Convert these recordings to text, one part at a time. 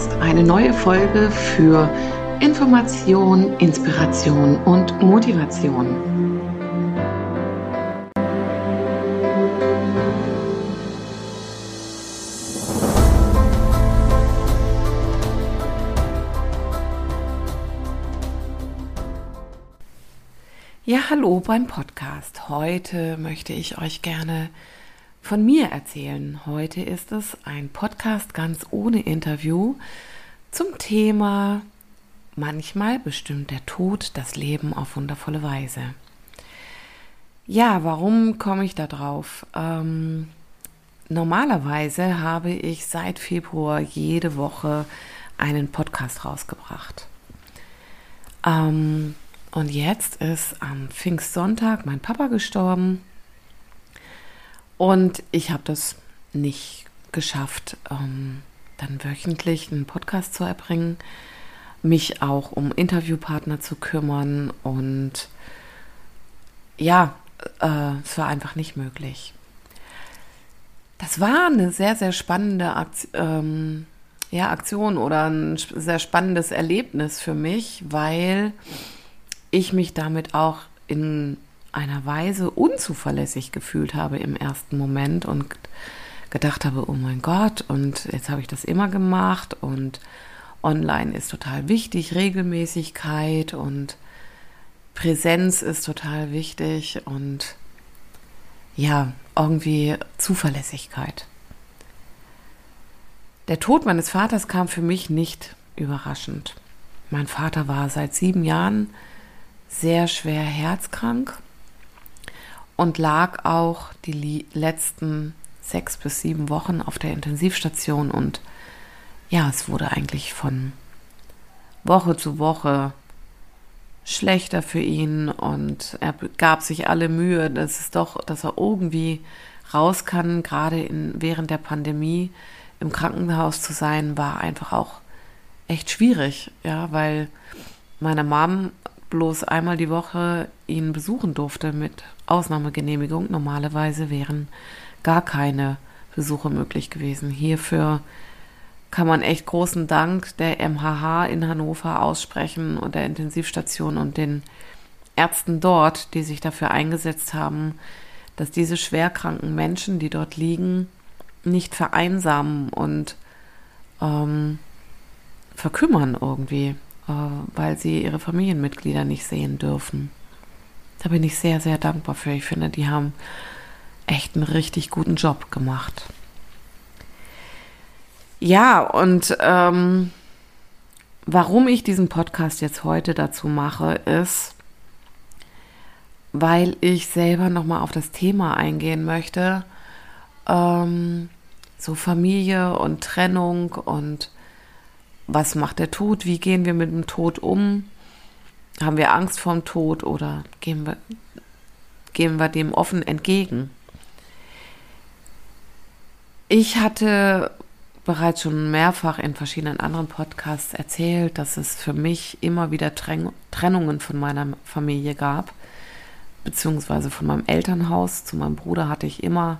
Podcast. Eine neue Folge für Information, Inspiration und Motivation. Ja, hallo beim Podcast. Heute möchte ich euch gerne von mir erzählen. Heute ist es ein Podcast ganz ohne Interview zum Thema Manchmal bestimmt der Tod das Leben auf wundervolle Weise. Ja, warum komme ich da drauf? Ähm, normalerweise habe ich seit Februar jede Woche einen Podcast rausgebracht. Ähm, und jetzt ist am Pfingstsonntag mein Papa gestorben und ich habe das nicht geschafft, ähm, dann wöchentlich einen Podcast zu erbringen, mich auch um Interviewpartner zu kümmern und ja, äh, es war einfach nicht möglich. Das war eine sehr, sehr spannende ähm, ja, Aktion oder ein sehr spannendes Erlebnis für mich, weil ich mich damit auch in einer Weise unzuverlässig gefühlt habe im ersten Moment und gedacht habe, oh mein Gott, und jetzt habe ich das immer gemacht und online ist total wichtig, Regelmäßigkeit und Präsenz ist total wichtig und ja, irgendwie Zuverlässigkeit. Der Tod meines Vaters kam für mich nicht überraschend. Mein Vater war seit sieben Jahren sehr schwer herzkrank und lag auch die letzten sechs bis sieben Wochen auf der Intensivstation und ja, es wurde eigentlich von Woche zu Woche schlechter für ihn und er gab sich alle Mühe, dass es doch, dass er irgendwie raus kann, gerade in, während der Pandemie im Krankenhaus zu sein, war einfach auch echt schwierig, ja, weil meine Mom bloß einmal die Woche ihn besuchen durfte mit Ausnahmegenehmigung. Normalerweise wären gar keine Besuche möglich gewesen. Hierfür kann man echt großen Dank der MHH in Hannover aussprechen und der Intensivstation und den Ärzten dort, die sich dafür eingesetzt haben, dass diese schwerkranken Menschen, die dort liegen, nicht vereinsamen und ähm, verkümmern irgendwie. Äh, weil sie ihre Familienmitglieder nicht sehen dürfen. Da bin ich sehr, sehr dankbar für. Ich finde, die haben echt einen richtig guten Job gemacht. Ja, und ähm, warum ich diesen Podcast jetzt heute dazu mache, ist, weil ich selber nochmal auf das Thema eingehen möchte. Ähm, so Familie und Trennung und was macht der Tod, wie gehen wir mit dem Tod um, haben wir Angst vorm Tod oder gehen wir, gehen wir dem offen entgegen. Ich hatte bereits schon mehrfach in verschiedenen anderen Podcasts erzählt, dass es für mich immer wieder Trennungen von meiner Familie gab, beziehungsweise von meinem Elternhaus. Zu meinem Bruder hatte ich immer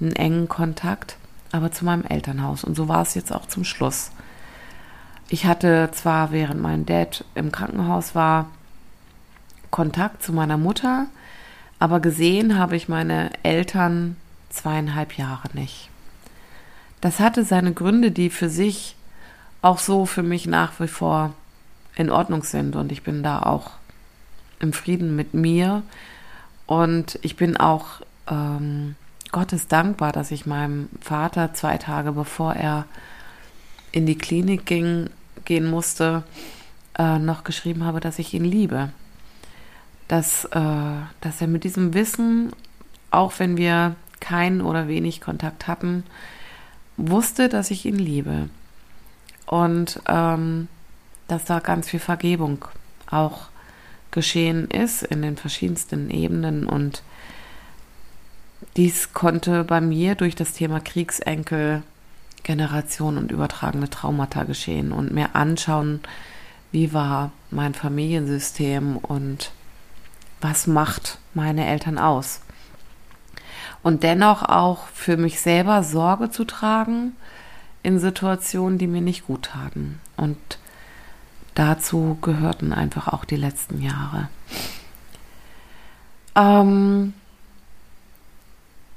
einen engen Kontakt, aber zu meinem Elternhaus. Und so war es jetzt auch zum Schluss. Ich hatte zwar, während mein Dad im Krankenhaus war, Kontakt zu meiner Mutter, aber gesehen habe ich meine Eltern zweieinhalb Jahre nicht. Das hatte seine Gründe, die für sich auch so für mich nach wie vor in Ordnung sind und ich bin da auch im Frieden mit mir und ich bin auch ähm, Gottes dankbar, dass ich meinem Vater zwei Tage bevor er in die Klinik ging, gehen musste, äh, noch geschrieben habe, dass ich ihn liebe. Dass, äh, dass er mit diesem Wissen, auch wenn wir keinen oder wenig Kontakt hatten, wusste, dass ich ihn liebe. Und ähm, dass da ganz viel Vergebung auch geschehen ist in den verschiedensten Ebenen. Und dies konnte bei mir durch das Thema Kriegsenkel Generation und übertragene Traumata geschehen und mir anschauen, wie war mein Familiensystem und was macht meine Eltern aus. und dennoch auch für mich selber Sorge zu tragen in Situationen, die mir nicht gut taten. Und dazu gehörten einfach auch die letzten Jahre. Ähm,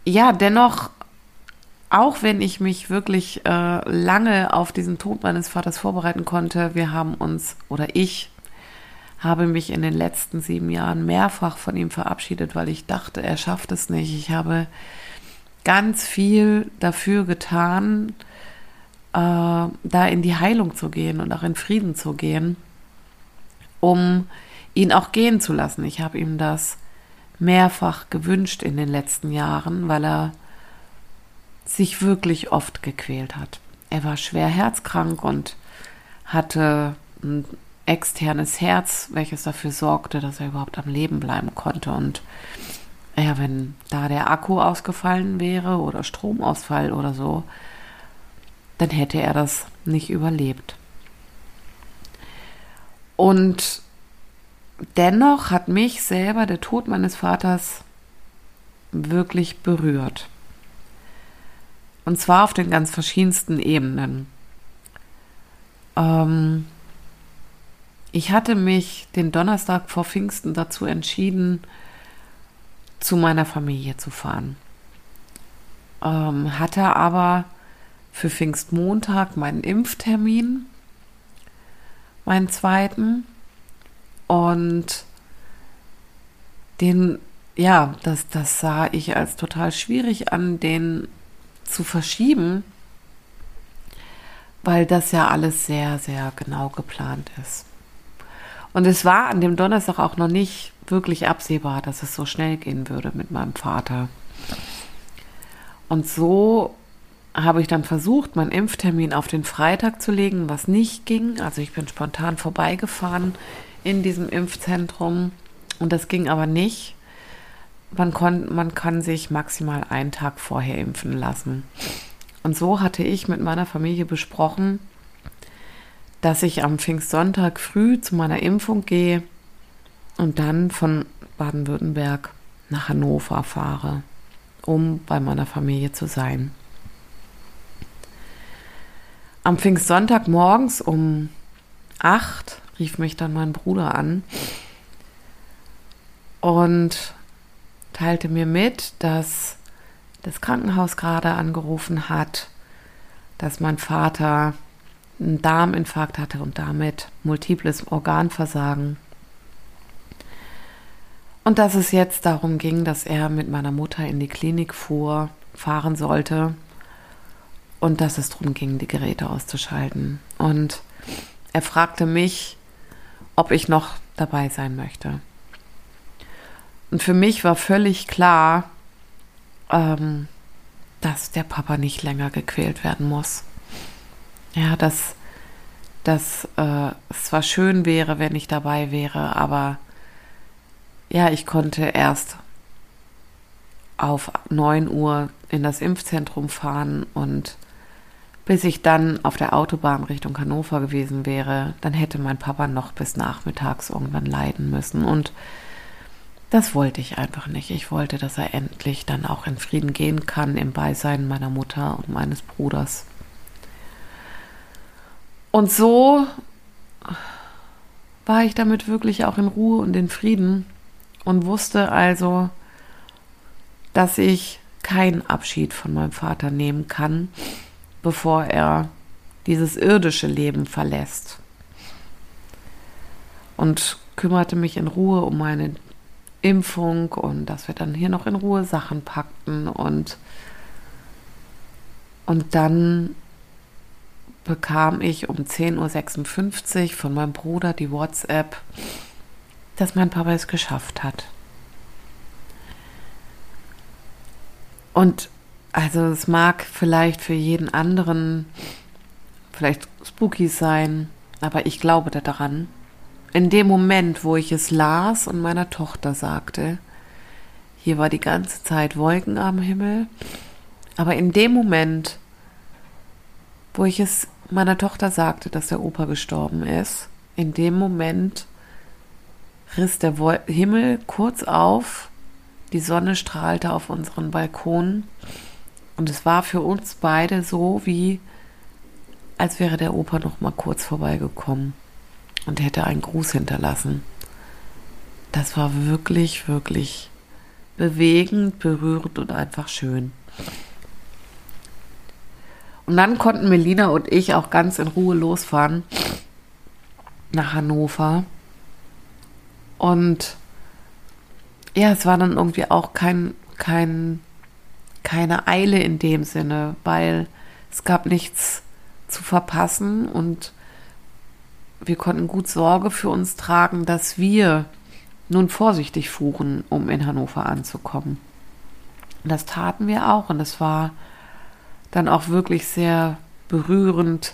ja, dennoch, auch wenn ich mich wirklich äh, lange auf diesen Tod meines Vaters vorbereiten konnte, wir haben uns, oder ich habe mich in den letzten sieben Jahren mehrfach von ihm verabschiedet, weil ich dachte, er schafft es nicht. Ich habe ganz viel dafür getan, äh, da in die Heilung zu gehen und auch in Frieden zu gehen, um ihn auch gehen zu lassen. Ich habe ihm das mehrfach gewünscht in den letzten Jahren, weil er sich wirklich oft gequält hat. Er war schwer herzkrank und hatte ein externes Herz, welches dafür sorgte, dass er überhaupt am Leben bleiben konnte. Und ja, wenn da der Akku ausgefallen wäre oder Stromausfall oder so, dann hätte er das nicht überlebt. Und dennoch hat mich selber der Tod meines Vaters wirklich berührt. Und zwar auf den ganz verschiedensten Ebenen. Ähm, ich hatte mich den Donnerstag vor Pfingsten dazu entschieden, zu meiner Familie zu fahren. Ähm, hatte aber für Pfingstmontag meinen Impftermin, meinen zweiten. Und den, ja, das, das sah ich als total schwierig an, den zu verschieben, weil das ja alles sehr, sehr genau geplant ist. Und es war an dem Donnerstag auch noch nicht wirklich absehbar, dass es so schnell gehen würde mit meinem Vater. Und so habe ich dann versucht, meinen Impftermin auf den Freitag zu legen, was nicht ging. Also ich bin spontan vorbeigefahren in diesem Impfzentrum und das ging aber nicht. Man, kon, man kann sich maximal einen Tag vorher impfen lassen. Und so hatte ich mit meiner Familie besprochen, dass ich am Pfingstsonntag früh zu meiner Impfung gehe und dann von Baden-Württemberg nach Hannover fahre, um bei meiner Familie zu sein. Am Pfingstsonntag morgens um acht rief mich dann mein Bruder an und teilte mir mit, dass das Krankenhaus gerade angerufen hat, dass mein Vater einen Darminfarkt hatte und damit multiples Organversagen. Und dass es jetzt darum ging, dass er mit meiner Mutter in die Klinik fuhr, fahren sollte und dass es darum ging, die Geräte auszuschalten. Und er fragte mich, ob ich noch dabei sein möchte. Und für mich war völlig klar, ähm, dass der Papa nicht länger gequält werden muss. Ja, dass, dass äh, es zwar schön wäre, wenn ich dabei wäre, aber ja, ich konnte erst auf 9 Uhr in das Impfzentrum fahren und bis ich dann auf der Autobahn Richtung Hannover gewesen wäre, dann hätte mein Papa noch bis nachmittags irgendwann leiden müssen. Und das wollte ich einfach nicht. Ich wollte, dass er endlich dann auch in Frieden gehen kann im Beisein meiner Mutter und meines Bruders. Und so war ich damit wirklich auch in Ruhe und in Frieden und wusste also, dass ich keinen Abschied von meinem Vater nehmen kann, bevor er dieses irdische Leben verlässt. Und kümmerte mich in Ruhe um meine Impfung und dass wir dann hier noch in Ruhe Sachen packten und und dann bekam ich um 10.56 Uhr von meinem Bruder die WhatsApp, dass mein Papa es geschafft hat. Und also es mag vielleicht für jeden anderen vielleicht spooky sein, aber ich glaube daran. In dem Moment, wo ich es las und meiner Tochter sagte, hier war die ganze Zeit Wolken am Himmel, aber in dem Moment, wo ich es meiner Tochter sagte, dass der Opa gestorben ist, in dem Moment riss der Himmel kurz auf, Die Sonne strahlte auf unseren Balkon und es war für uns beide so, wie als wäre der Opa noch mal kurz vorbeigekommen und hätte einen Gruß hinterlassen. Das war wirklich, wirklich bewegend, berührend und einfach schön. Und dann konnten Melina und ich auch ganz in Ruhe losfahren nach Hannover. Und ja, es war dann irgendwie auch kein, kein, keine Eile in dem Sinne, weil es gab nichts zu verpassen und wir konnten gut Sorge für uns tragen, dass wir nun vorsichtig fuhren, um in Hannover anzukommen. Und das taten wir auch und es war dann auch wirklich sehr berührend,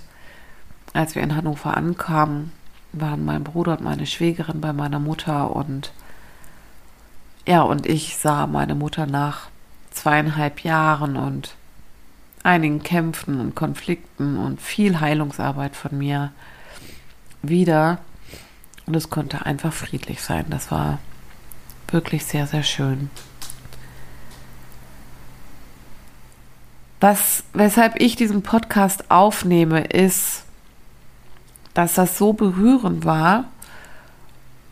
als wir in Hannover ankamen, waren mein Bruder und meine Schwägerin bei meiner Mutter und ja, und ich sah meine Mutter nach zweieinhalb Jahren und einigen Kämpfen und Konflikten und viel Heilungsarbeit von mir wieder. Und es konnte einfach friedlich sein. Das war wirklich sehr, sehr schön. Was, weshalb ich diesen Podcast aufnehme, ist, dass das so berührend war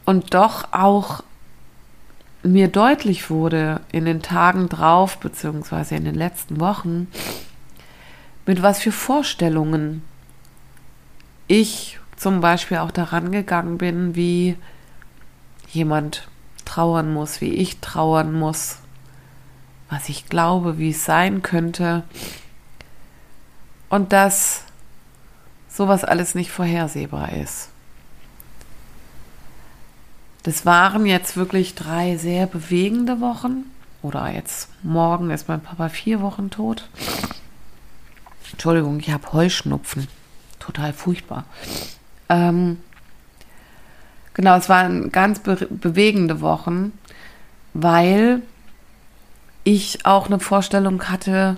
und doch auch mir deutlich wurde in den Tagen drauf, beziehungsweise in den letzten Wochen, mit was für Vorstellungen ich zum Beispiel auch daran gegangen bin, wie jemand trauern muss, wie ich trauern muss, was ich glaube, wie es sein könnte. Und dass sowas alles nicht vorhersehbar ist. Das waren jetzt wirklich drei sehr bewegende Wochen. Oder jetzt morgen ist mein Papa vier Wochen tot. Entschuldigung, ich habe Heuschnupfen. Total furchtbar. Ähm, genau, es waren ganz be bewegende Wochen, weil ich auch eine Vorstellung hatte,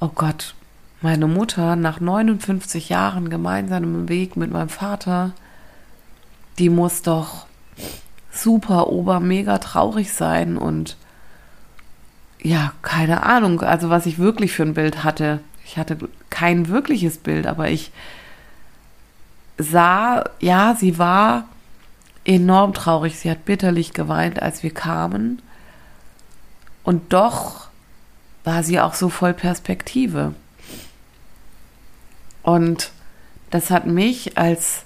oh Gott, meine Mutter nach 59 Jahren gemeinsamen Weg mit meinem Vater, die muss doch super, ober, mega traurig sein und ja, keine Ahnung, also was ich wirklich für ein Bild hatte. Ich hatte kein wirkliches Bild, aber ich sah, ja, sie war enorm traurig. Sie hat bitterlich geweint, als wir kamen. Und doch war sie auch so voll Perspektive. Und das hat mich als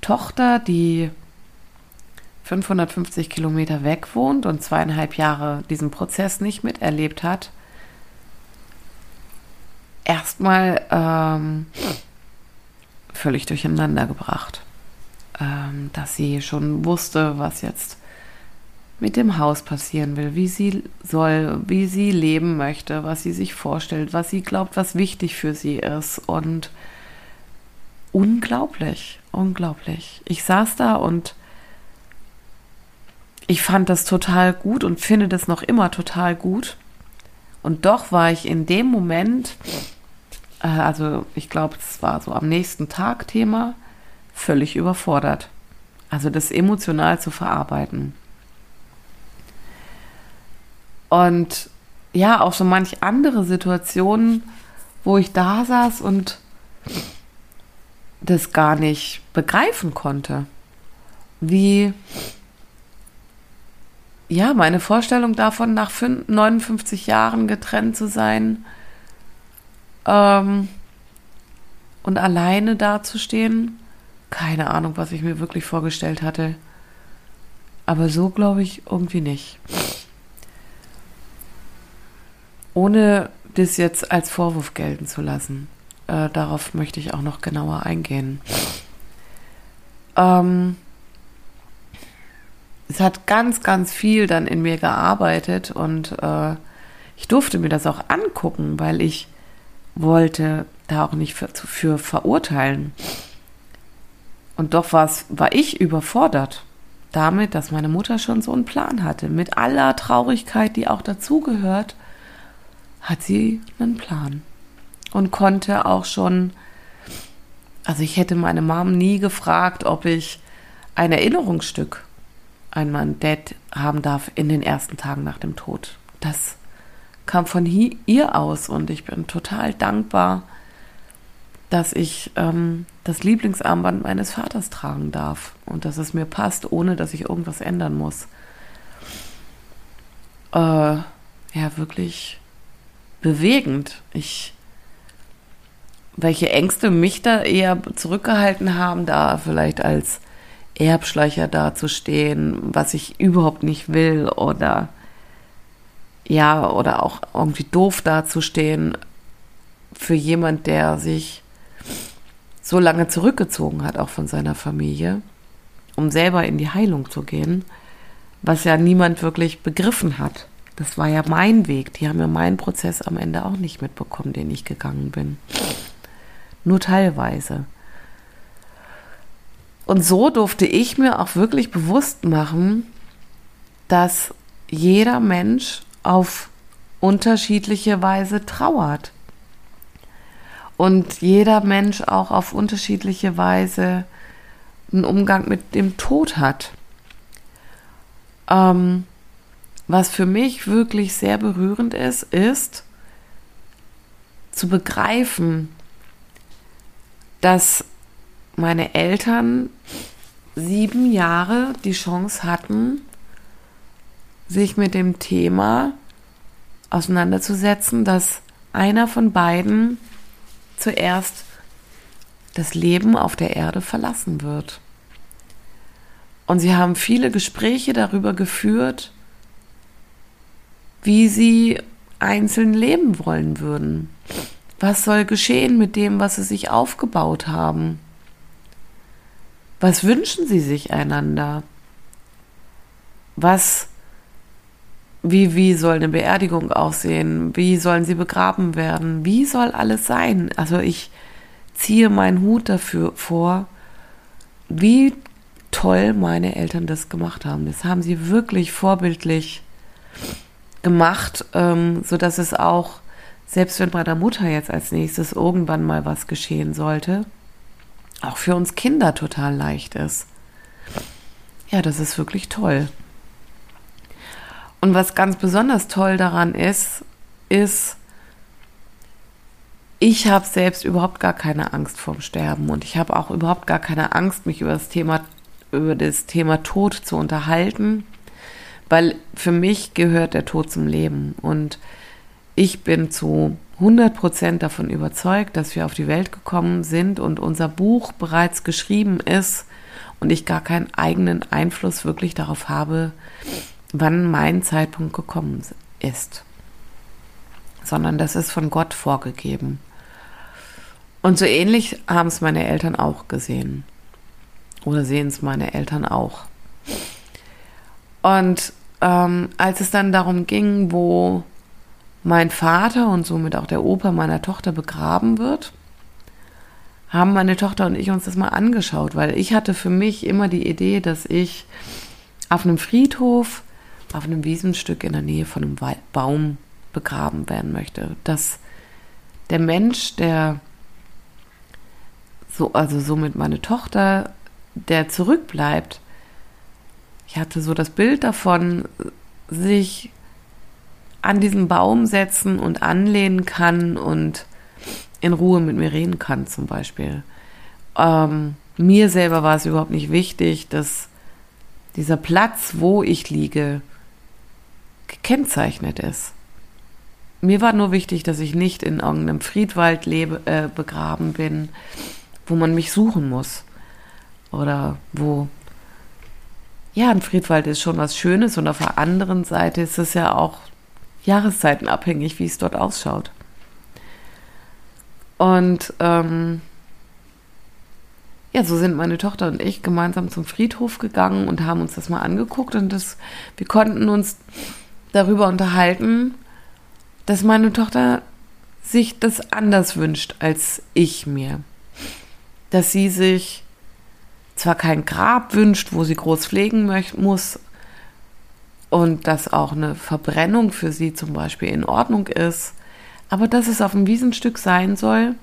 Tochter, die 550 Kilometer weg wohnt und zweieinhalb Jahre diesen Prozess nicht miterlebt hat, erstmal ähm, völlig durcheinander gebracht. Ähm, dass sie schon wusste, was jetzt mit dem Haus passieren will, wie sie soll, wie sie leben möchte, was sie sich vorstellt, was sie glaubt, was wichtig für sie ist. Und unglaublich, unglaublich. Ich saß da und ich fand das total gut und finde das noch immer total gut. Und doch war ich in dem Moment äh, also ich glaube, es war so am nächsten Tag Thema, völlig überfordert. Also das emotional zu verarbeiten. Und ja, auch so manch andere Situationen, wo ich da saß und das gar nicht begreifen konnte. Wie, ja, meine Vorstellung davon, nach 59 Jahren getrennt zu sein, ähm, und alleine dazustehen, keine Ahnung, was ich mir wirklich vorgestellt hatte. Aber so glaube ich irgendwie nicht. Ohne das jetzt als Vorwurf gelten zu lassen. Äh, darauf möchte ich auch noch genauer eingehen. Ähm, es hat ganz, ganz viel dann in mir gearbeitet und äh, ich durfte mir das auch angucken, weil ich wollte da auch nicht für, für verurteilen. Und doch war ich überfordert damit, dass meine Mutter schon so einen Plan hatte. Mit aller Traurigkeit, die auch dazugehört, hat sie einen Plan. Und konnte auch schon, also ich hätte meine Mom nie gefragt, ob ich ein Erinnerungsstück einmal ein Dad haben darf in den ersten Tagen nach dem Tod. Das kam von ihr aus und ich bin total dankbar, dass ich ähm, das Lieblingsarmband meines Vaters tragen darf und dass es mir passt, ohne dass ich irgendwas ändern muss. Äh, ja, wirklich bewegend. Ich, welche Ängste mich da eher zurückgehalten haben, da vielleicht als Erbschleicher dazustehen, was ich überhaupt nicht will oder ja, oder auch irgendwie doof dazustehen für jemand, der sich so lange zurückgezogen hat, auch von seiner Familie, um selber in die Heilung zu gehen, was ja niemand wirklich begriffen hat. Das war ja mein Weg. Die haben ja meinen Prozess am Ende auch nicht mitbekommen, den ich gegangen bin. Nur teilweise. Und so durfte ich mir auch wirklich bewusst machen, dass jeder Mensch auf unterschiedliche Weise trauert. Und jeder Mensch auch auf unterschiedliche Weise einen Umgang mit dem Tod hat. Ähm, was für mich wirklich sehr berührend ist, ist zu begreifen, dass meine Eltern sieben Jahre die Chance hatten, sich mit dem Thema auseinanderzusetzen, dass einer von beiden zuerst das Leben auf der Erde verlassen wird. Und sie haben viele Gespräche darüber geführt, wie sie einzeln leben wollen würden. Was soll geschehen mit dem, was sie sich aufgebaut haben? Was wünschen sie sich einander? Was, wie, wie soll eine Beerdigung aussehen? Wie sollen sie begraben werden? Wie soll alles sein? Also ich ziehe meinen Hut dafür vor, wie toll meine Eltern das gemacht haben. Das haben sie wirklich vorbildlich gemacht, ähm, so dass es auch, selbst wenn meiner Mutter jetzt als nächstes irgendwann mal was geschehen sollte, auch für uns Kinder total leicht ist. Ja, das ist wirklich toll. Und was ganz besonders toll daran ist, ist, ich habe selbst überhaupt gar keine Angst vorm Sterben. Und ich habe auch überhaupt gar keine Angst, mich über das Thema über das Thema Tod zu unterhalten weil für mich gehört der Tod zum Leben. Und ich bin zu 100% davon überzeugt, dass wir auf die Welt gekommen sind und unser Buch bereits geschrieben ist und ich gar keinen eigenen Einfluss wirklich darauf habe, wann mein Zeitpunkt gekommen ist, sondern das ist von Gott vorgegeben. Und so ähnlich haben es meine Eltern auch gesehen. Oder sehen es meine Eltern auch. Und ähm, als es dann darum ging, wo mein Vater und somit auch der Opa meiner Tochter begraben wird, haben meine Tochter und ich uns das mal angeschaut, weil ich hatte für mich immer die Idee, dass ich auf einem Friedhof, auf einem Wiesenstück in der Nähe von einem Baum begraben werden möchte. Dass der Mensch, der so, also somit meine Tochter, der zurückbleibt, ich hatte so das Bild davon, sich an diesen Baum setzen und anlehnen kann und in Ruhe mit mir reden kann, zum Beispiel. Ähm, mir selber war es überhaupt nicht wichtig, dass dieser Platz, wo ich liege, gekennzeichnet ist. Mir war nur wichtig, dass ich nicht in irgendeinem Friedwald lebe, äh, begraben bin, wo man mich suchen muss. Oder wo ja, ein Friedwald ist schon was Schönes und auf der anderen Seite ist es ja auch jahreszeitenabhängig, wie es dort ausschaut. Und ähm, ja, so sind meine Tochter und ich gemeinsam zum Friedhof gegangen und haben uns das mal angeguckt und das, wir konnten uns darüber unterhalten, dass meine Tochter sich das anders wünscht als ich mir. Dass sie sich zwar kein Grab wünscht, wo sie groß pflegen muss und dass auch eine Verbrennung für sie zum Beispiel in Ordnung ist, aber dass es auf einem Wiesenstück sein soll,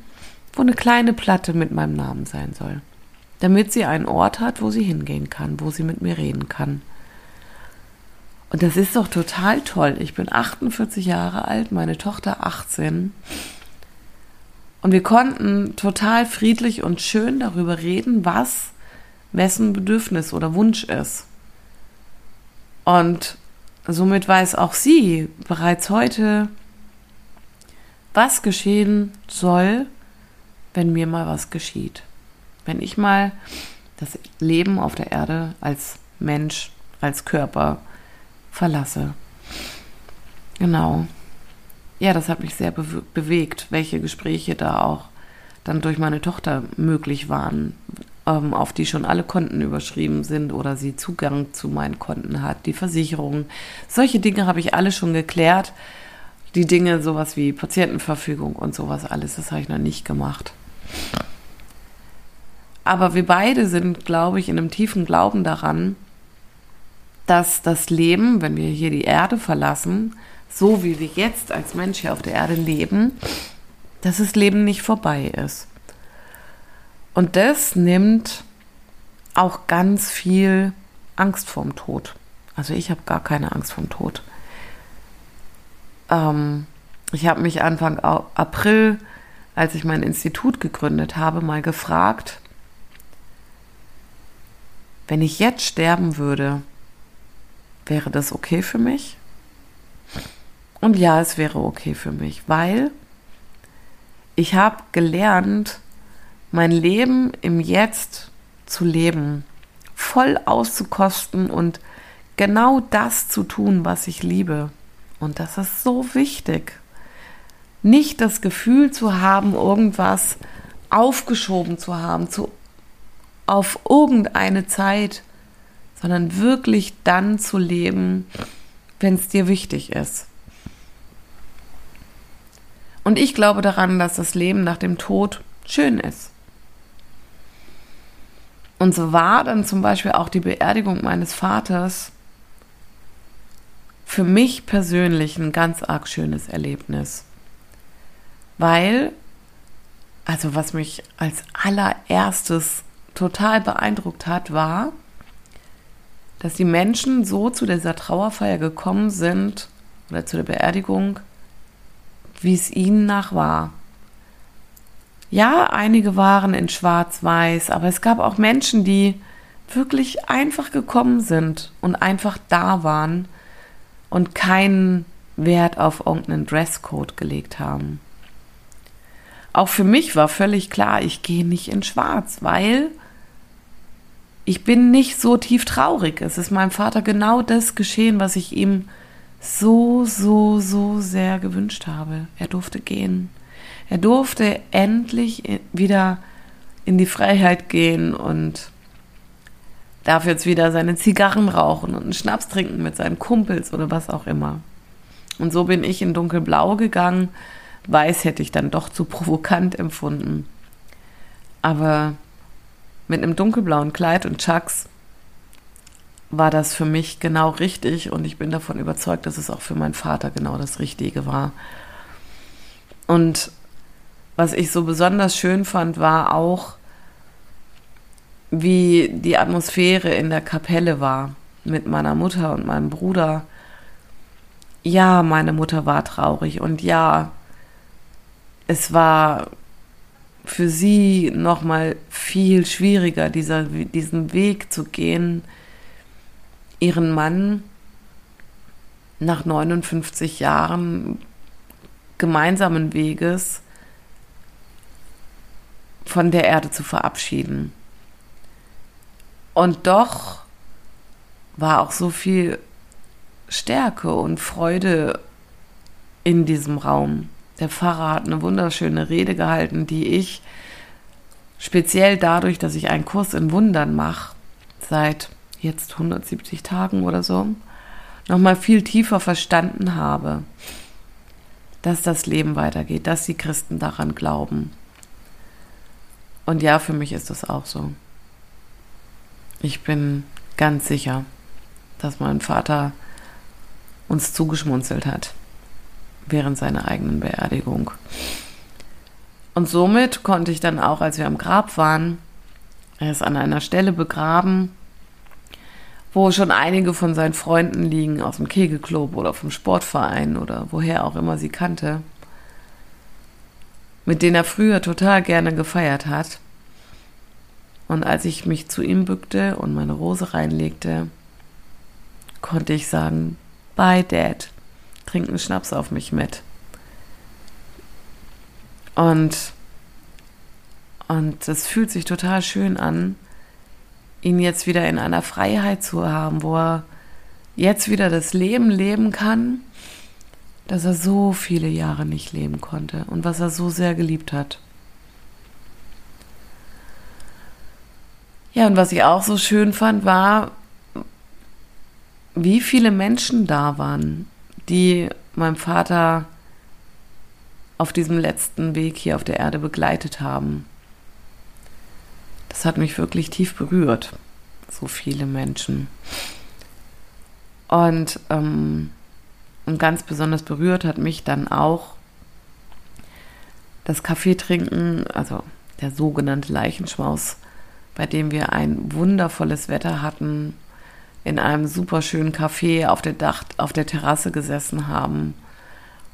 wo eine kleine Platte mit meinem Namen sein soll, damit sie einen Ort hat, wo sie hingehen kann, wo sie mit mir reden kann. Und das ist doch total toll. Ich bin 48 Jahre alt, meine Tochter 18. Und wir konnten total friedlich und schön darüber reden, was wessen Bedürfnis oder Wunsch ist. Und somit weiß auch sie bereits heute, was geschehen soll, wenn mir mal was geschieht. Wenn ich mal das Leben auf der Erde als Mensch, als Körper verlasse. Genau. Ja, das hat mich sehr be bewegt, welche Gespräche da auch dann durch meine Tochter möglich waren, ähm, auf die schon alle Konten überschrieben sind oder sie Zugang zu meinen Konten hat, die Versicherung. Solche Dinge habe ich alle schon geklärt. Die Dinge, sowas wie Patientenverfügung und sowas alles, das habe ich noch nicht gemacht. Aber wir beide sind, glaube ich, in einem tiefen Glauben daran, dass das Leben, wenn wir hier die Erde verlassen, so wie wir jetzt als Mensch hier auf der Erde leben, dass das Leben nicht vorbei ist. Und das nimmt auch ganz viel Angst vorm Tod. Also ich habe gar keine Angst vorm Tod. Ähm, ich habe mich Anfang April, als ich mein Institut gegründet habe, mal gefragt, wenn ich jetzt sterben würde, wäre das okay für mich? Und ja, es wäre okay für mich, weil ich habe gelernt, mein Leben im Jetzt zu leben, voll auszukosten und genau das zu tun, was ich liebe. Und das ist so wichtig. Nicht das Gefühl zu haben, irgendwas aufgeschoben zu haben, zu, auf irgendeine Zeit, sondern wirklich dann zu leben, wenn es dir wichtig ist. Und ich glaube daran, dass das Leben nach dem Tod schön ist. Und so war dann zum Beispiel auch die Beerdigung meines Vaters für mich persönlich ein ganz arg schönes Erlebnis. Weil, also was mich als allererstes total beeindruckt hat, war, dass die Menschen so zu dieser Trauerfeier gekommen sind oder zu der Beerdigung, wie es ihnen nach war. Ja, einige waren in Schwarz-Weiß, aber es gab auch Menschen, die wirklich einfach gekommen sind und einfach da waren und keinen Wert auf irgendeinen Dresscode gelegt haben. Auch für mich war völlig klar, ich gehe nicht in Schwarz, weil ich bin nicht so tief traurig. Es ist meinem Vater genau das geschehen, was ich ihm so, so, so sehr gewünscht habe. Er durfte gehen. Er durfte endlich wieder in die Freiheit gehen und darf jetzt wieder seine Zigarren rauchen und einen Schnaps trinken mit seinen Kumpels oder was auch immer. Und so bin ich in dunkelblau gegangen. Weiß hätte ich dann doch zu provokant empfunden. Aber mit einem dunkelblauen Kleid und Chucks war das für mich genau richtig und ich bin davon überzeugt, dass es auch für meinen Vater genau das Richtige war. Und was ich so besonders schön fand, war auch, wie die Atmosphäre in der Kapelle war mit meiner Mutter und meinem Bruder. Ja, meine Mutter war traurig und ja, es war für sie noch mal viel schwieriger, dieser, diesen Weg zu gehen, ihren Mann nach 59 Jahren gemeinsamen Weges von der Erde zu verabschieden. Und doch war auch so viel Stärke und Freude in diesem Raum. Der Pfarrer hat eine wunderschöne Rede gehalten, die ich speziell dadurch, dass ich einen Kurs in Wundern mache, seit jetzt 170 Tagen oder so, nochmal viel tiefer verstanden habe, dass das Leben weitergeht, dass die Christen daran glauben. Und ja, für mich ist das auch so. Ich bin ganz sicher, dass mein Vater uns zugeschmunzelt hat während seiner eigenen Beerdigung. Und somit konnte ich dann auch, als wir am Grab waren, er ist an einer Stelle begraben, wo schon einige von seinen Freunden liegen aus dem Kegelclub oder vom Sportverein oder woher auch immer sie kannte, mit denen er früher total gerne gefeiert hat. Und als ich mich zu ihm bückte und meine Rose reinlegte, konnte ich sagen, bye Dad, trink einen Schnaps auf mich mit. Und, und es fühlt sich total schön an, ihn jetzt wieder in einer Freiheit zu haben, wo er jetzt wieder das Leben leben kann, das er so viele Jahre nicht leben konnte und was er so sehr geliebt hat. Ja, und was ich auch so schön fand, war, wie viele Menschen da waren, die meinem Vater auf diesem letzten Weg hier auf der Erde begleitet haben. Das hat mich wirklich tief berührt, so viele Menschen. Und, ähm, und ganz besonders berührt hat mich dann auch das Kaffeetrinken, also der sogenannte Leichenschmaus, bei dem wir ein wundervolles Wetter hatten, in einem super schönen Café auf der Dach, auf der Terrasse gesessen haben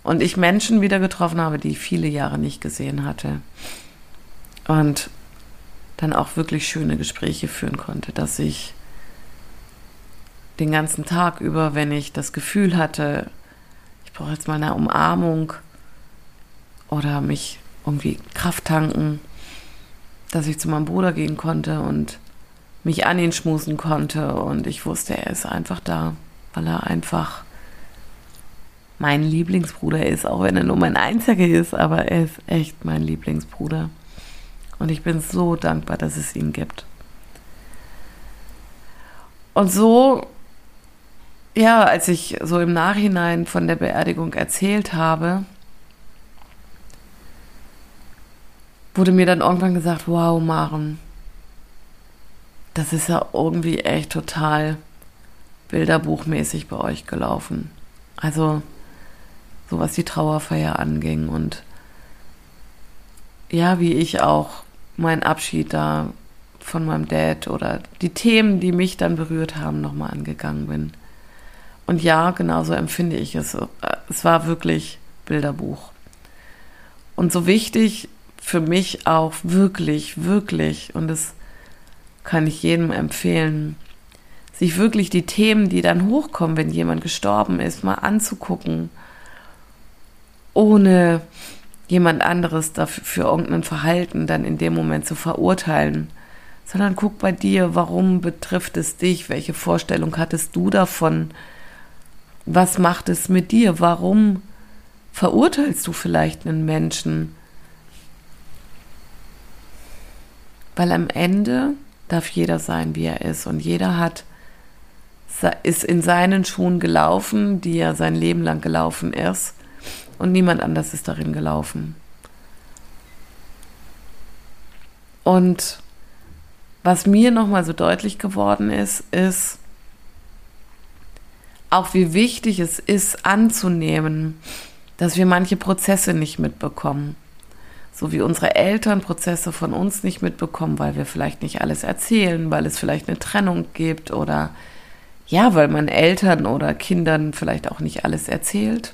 und ich Menschen wieder getroffen habe, die ich viele Jahre nicht gesehen hatte. Und dann auch wirklich schöne Gespräche führen konnte, dass ich den ganzen Tag über, wenn ich das Gefühl hatte, ich brauche jetzt mal eine Umarmung oder mich irgendwie Kraft tanken, dass ich zu meinem Bruder gehen konnte und mich an ihn schmusen konnte und ich wusste, er ist einfach da, weil er einfach mein Lieblingsbruder ist, auch wenn er nur mein einziger ist, aber er ist echt mein Lieblingsbruder. Und ich bin so dankbar, dass es ihn gibt. Und so, ja, als ich so im Nachhinein von der Beerdigung erzählt habe, wurde mir dann irgendwann gesagt, wow, Maren, das ist ja irgendwie echt total bilderbuchmäßig bei euch gelaufen. Also, so was die Trauerfeier anging und ja, wie ich auch meinen Abschied da von meinem Dad oder die Themen, die mich dann berührt haben, nochmal angegangen bin. Und ja, genauso empfinde ich es. Es war wirklich Bilderbuch. Und so wichtig für mich auch wirklich, wirklich, und das kann ich jedem empfehlen, sich wirklich die Themen, die dann hochkommen, wenn jemand gestorben ist, mal anzugucken, ohne jemand anderes dafür für irgendein Verhalten dann in dem Moment zu verurteilen, sondern guck bei dir, warum betrifft es dich, welche Vorstellung hattest du davon, was macht es mit dir, warum verurteilst du vielleicht einen Menschen, Weil am Ende darf jeder sein, wie er ist. Und jeder hat, ist in seinen Schuhen gelaufen, die er sein Leben lang gelaufen ist. Und niemand anders ist darin gelaufen. Und was mir nochmal so deutlich geworden ist, ist auch wie wichtig es ist anzunehmen, dass wir manche Prozesse nicht mitbekommen so wie unsere Eltern Prozesse von uns nicht mitbekommen, weil wir vielleicht nicht alles erzählen, weil es vielleicht eine Trennung gibt oder ja, weil man Eltern oder Kindern vielleicht auch nicht alles erzählt.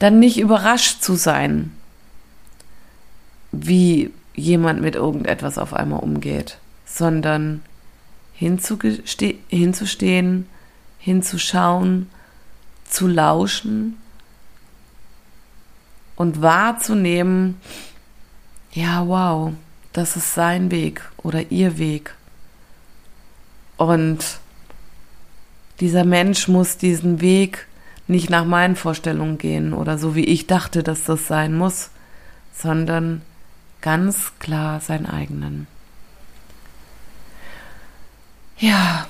Dann nicht überrascht zu sein, wie jemand mit irgendetwas auf einmal umgeht, sondern hinzustehen, hinzuschauen, zu lauschen und wahrzunehmen, ja, wow, das ist sein Weg oder ihr Weg. Und dieser Mensch muss diesen Weg nicht nach meinen Vorstellungen gehen oder so wie ich dachte, dass das sein muss, sondern ganz klar seinen eigenen. Ja,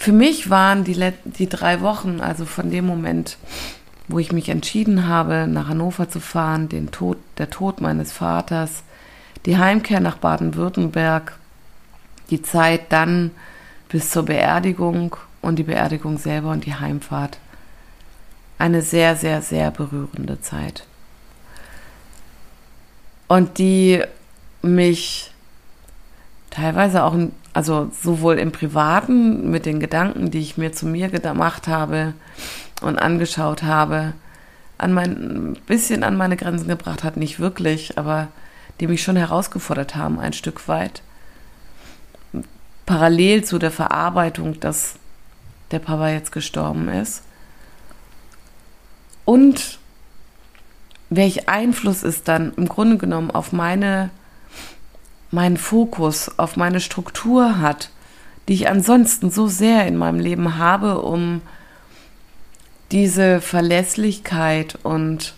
für mich waren die, die drei Wochen, also von dem Moment, wo ich mich entschieden habe, nach Hannover zu fahren, den Tod, der Tod meines Vaters, die Heimkehr nach Baden-Württemberg, die Zeit dann bis zur Beerdigung und die Beerdigung selber und die Heimfahrt. Eine sehr, sehr, sehr berührende Zeit. Und die mich teilweise auch, also sowohl im Privaten mit den Gedanken, die ich mir zu mir gemacht habe und angeschaut habe, an mein, bisschen an meine Grenzen gebracht hat, nicht wirklich, aber die mich schon herausgefordert haben, ein Stück weit. Parallel zu der Verarbeitung, dass der Papa jetzt gestorben ist. Und welch Einfluss es dann im Grunde genommen auf meine, meinen Fokus, auf meine Struktur hat, die ich ansonsten so sehr in meinem Leben habe, um diese Verlässlichkeit und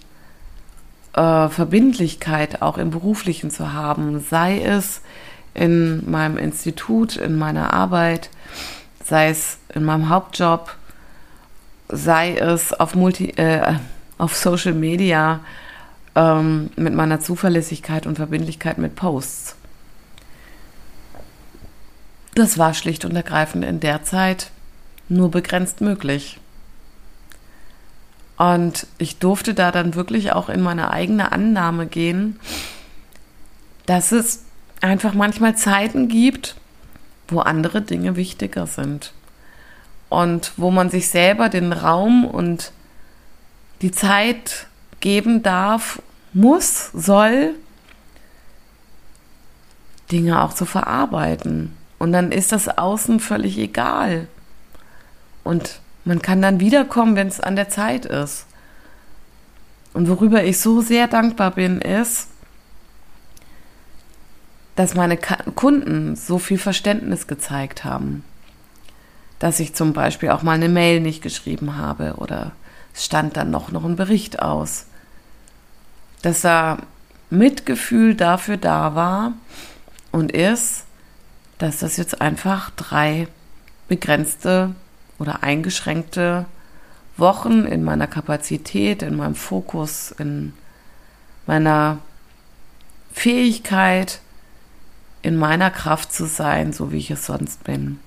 äh, Verbindlichkeit auch im beruflichen zu haben, sei es in meinem Institut, in meiner Arbeit, sei es in meinem Hauptjob, sei es auf, Multi, äh, auf Social Media ähm, mit meiner Zuverlässigkeit und Verbindlichkeit mit Posts. Das war schlicht und ergreifend in der Zeit nur begrenzt möglich. Und ich durfte da dann wirklich auch in meine eigene Annahme gehen, dass es einfach manchmal Zeiten gibt, wo andere Dinge wichtiger sind. Und wo man sich selber den Raum und die Zeit geben darf, muss, soll, Dinge auch zu verarbeiten. Und dann ist das Außen völlig egal. Und man kann dann wiederkommen, wenn es an der Zeit ist. Und worüber ich so sehr dankbar bin, ist, dass meine Kunden so viel Verständnis gezeigt haben. Dass ich zum Beispiel auch mal eine Mail nicht geschrieben habe oder es stand dann noch, noch ein Bericht aus. Dass da Mitgefühl dafür da war und ist, dass das jetzt einfach drei begrenzte oder eingeschränkte Wochen in meiner Kapazität, in meinem Fokus, in meiner Fähigkeit, in meiner Kraft zu sein, so wie ich es sonst bin.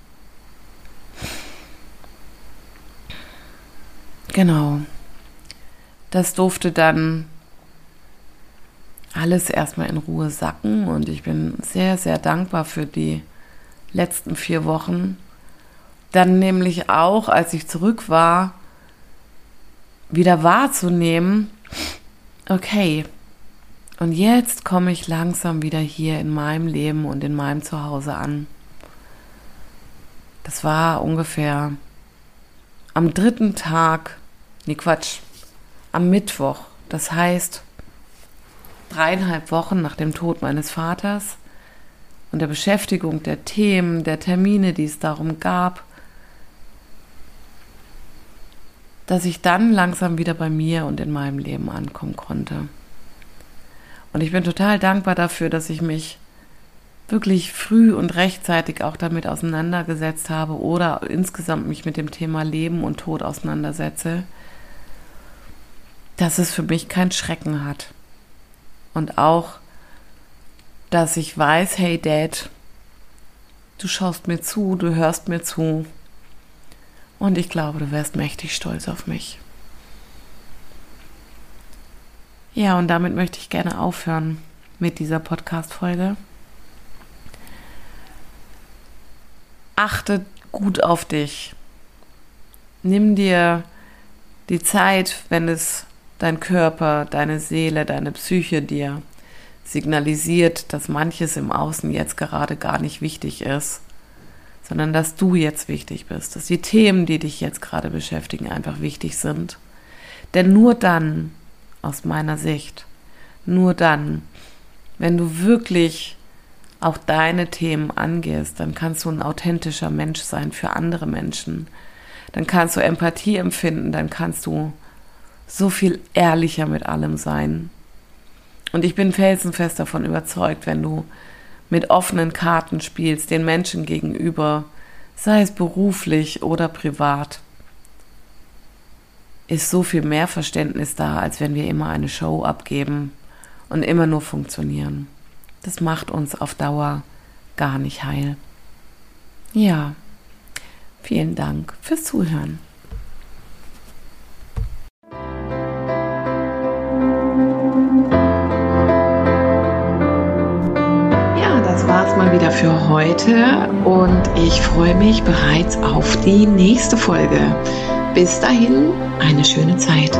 Genau. Das durfte dann alles erstmal in Ruhe sacken und ich bin sehr, sehr dankbar für die letzten vier Wochen, dann nämlich auch, als ich zurück war, wieder wahrzunehmen, okay, und jetzt komme ich langsam wieder hier in meinem Leben und in meinem Zuhause an. Das war ungefähr am dritten Tag, nee Quatsch, am Mittwoch. Das heißt, dreieinhalb Wochen nach dem Tod meines Vaters und der Beschäftigung der Themen, der Termine, die es darum gab, dass ich dann langsam wieder bei mir und in meinem Leben ankommen konnte. Und ich bin total dankbar dafür, dass ich mich wirklich früh und rechtzeitig auch damit auseinandergesetzt habe oder insgesamt mich mit dem Thema Leben und Tod auseinandersetze, dass es für mich kein Schrecken hat. Und auch, dass ich weiß, hey Dad, du schaust mir zu, du hörst mir zu und ich glaube, du wärst mächtig stolz auf mich. Ja, und damit möchte ich gerne aufhören mit dieser Podcast-Folge. Achte gut auf dich. Nimm dir die Zeit, wenn es dein Körper, deine Seele, deine Psyche dir signalisiert, dass manches im Außen jetzt gerade gar nicht wichtig ist sondern dass du jetzt wichtig bist, dass die Themen, die dich jetzt gerade beschäftigen, einfach wichtig sind. Denn nur dann, aus meiner Sicht, nur dann, wenn du wirklich auch deine Themen angehst, dann kannst du ein authentischer Mensch sein für andere Menschen. Dann kannst du Empathie empfinden, dann kannst du so viel ehrlicher mit allem sein. Und ich bin felsenfest davon überzeugt, wenn du mit offenen Karten spielst, den Menschen gegenüber, sei es beruflich oder privat, ist so viel mehr Verständnis da, als wenn wir immer eine Show abgeben und immer nur funktionieren. Das macht uns auf Dauer gar nicht heil. Ja, vielen Dank fürs Zuhören. Wieder für heute und ich freue mich bereits auf die nächste Folge. Bis dahin, eine schöne Zeit.